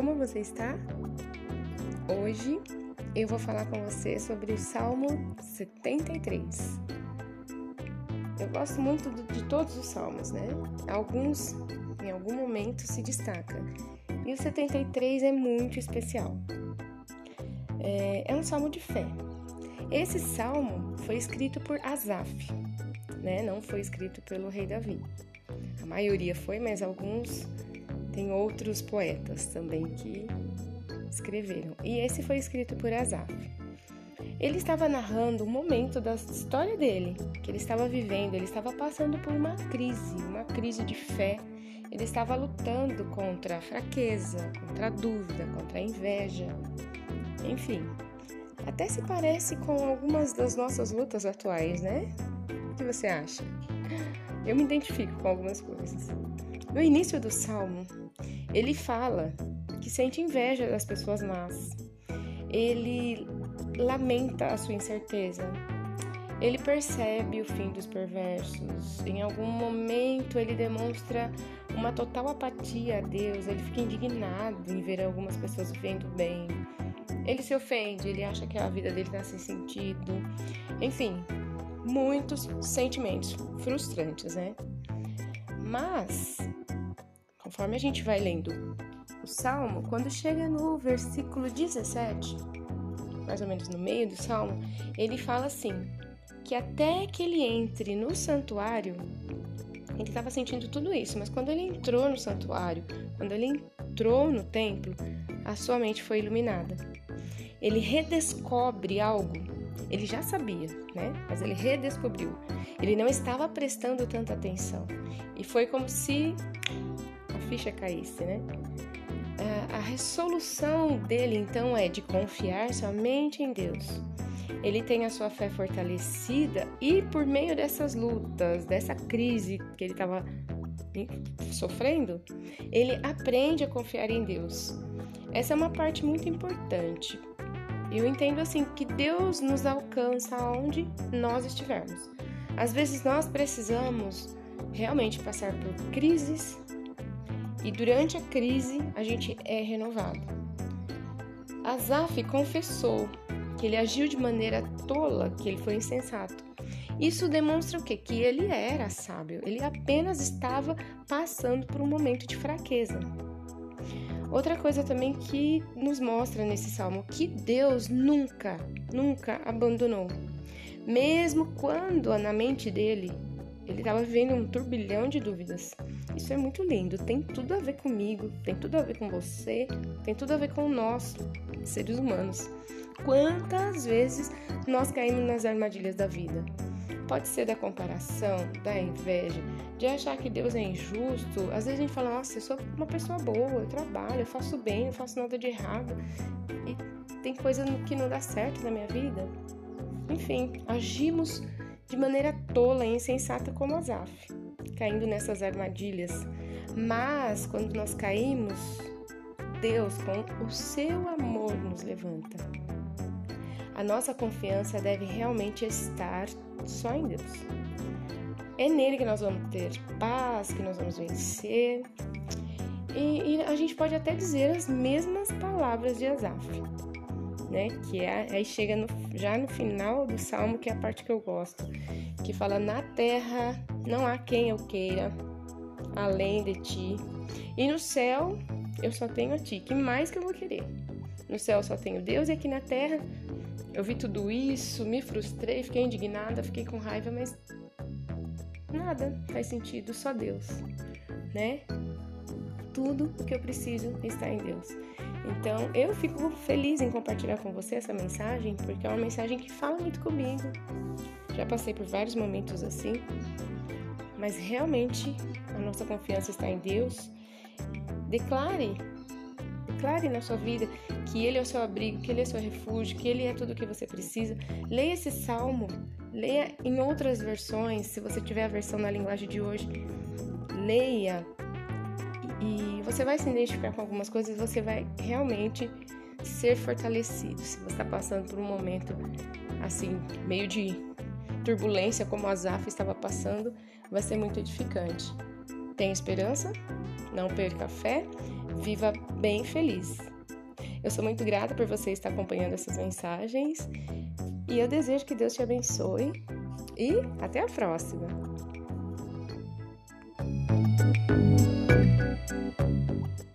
como você está? Hoje eu vou falar com você sobre o Salmo 73. Eu gosto muito de todos os salmos, né? Alguns em algum momento se destacam. E o 73 é muito especial. É, é um salmo de fé. Esse salmo foi escrito por Asaf, né? Não foi escrito pelo rei Davi. A maioria foi, mas alguns tem outros poetas também que escreveram. E esse foi escrito por Asaf. Ele estava narrando um momento da história dele, que ele estava vivendo, ele estava passando por uma crise, uma crise de fé. Ele estava lutando contra a fraqueza, contra a dúvida, contra a inveja. Enfim, até se parece com algumas das nossas lutas atuais, né? O que você acha? Eu me identifico com algumas coisas. No início do salmo, ele fala que sente inveja das pessoas más. Ele lamenta a sua incerteza. Ele percebe o fim dos perversos. Em algum momento ele demonstra uma total apatia a Deus. Ele fica indignado em ver algumas pessoas vivendo bem. Ele se ofende, ele acha que a vida dele está sem sentido. Enfim, muitos sentimentos frustrantes, né? Mas, conforme a gente vai lendo o salmo, quando chega no versículo 17, mais ou menos no meio do salmo, ele fala assim: que até que ele entre no santuário, ele estava sentindo tudo isso, mas quando ele entrou no santuário, quando ele entrou no templo, a sua mente foi iluminada. Ele redescobre algo. Ele já sabia, né? Mas ele redescobriu. Ele não estava prestando tanta atenção. E foi como se ficha caísse, né? A resolução dele então é de confiar somente em Deus. Ele tem a sua fé fortalecida e por meio dessas lutas, dessa crise que ele estava sofrendo, ele aprende a confiar em Deus. Essa é uma parte muito importante. Eu entendo assim que Deus nos alcança aonde nós estivermos. Às vezes nós precisamos realmente passar por crises e durante a crise a gente é renovado. Azaf confessou que ele agiu de maneira tola, que ele foi insensato. Isso demonstra o quê? Que ele era sábio, ele apenas estava passando por um momento de fraqueza. Outra coisa também que nos mostra nesse salmo que Deus nunca, nunca abandonou. Mesmo quando na mente dele ele estava vivendo um turbilhão de dúvidas. Isso é muito lindo, tem tudo a ver comigo, tem tudo a ver com você, tem tudo a ver com nós, seres humanos. Quantas vezes nós caímos nas armadilhas da vida? Pode ser da comparação, da inveja, de achar que Deus é injusto. Às vezes a gente fala, nossa, eu sou uma pessoa boa, eu trabalho, eu faço bem, não faço nada de errado. E tem coisa que não dá certo na minha vida. Enfim, agimos de maneira tola e insensata como Asaf, caindo nessas armadilhas. Mas quando nós caímos, Deus, com o seu amor, nos levanta. A nossa confiança deve realmente estar só em Deus. É nele que nós vamos ter paz, que nós vamos vencer. E, e a gente pode até dizer as mesmas palavras de Asaf né? Que é, aí chega no, já no final do salmo, que é a parte que eu gosto, que fala: Na terra não há quem eu queira além de ti, e no céu eu só tenho a ti. Que mais que eu vou querer? No céu eu só tenho Deus, e aqui na terra eu vi tudo isso, me frustrei, fiquei indignada, fiquei com raiva, mas nada faz sentido, só Deus, né? Tudo o que eu preciso está em Deus. Então, eu fico feliz em compartilhar com você essa mensagem, porque é uma mensagem que fala muito comigo. Já passei por vários momentos assim, mas realmente a nossa confiança está em Deus. Declare, declare na sua vida que Ele é o seu abrigo, que Ele é o seu refúgio, que Ele é tudo o que você precisa. Leia esse salmo, leia em outras versões, se você tiver a versão na linguagem de hoje. Leia, e você vai se identificar com algumas coisas, você vai realmente ser fortalecido. Se você está passando por um momento assim, meio de turbulência, como a Zaf estava passando, vai ser muito edificante. Tenha esperança, não perca a fé, viva bem feliz. Eu sou muito grata por você estar acompanhando essas mensagens e eu desejo que Deus te abençoe e até a próxima! Thank you.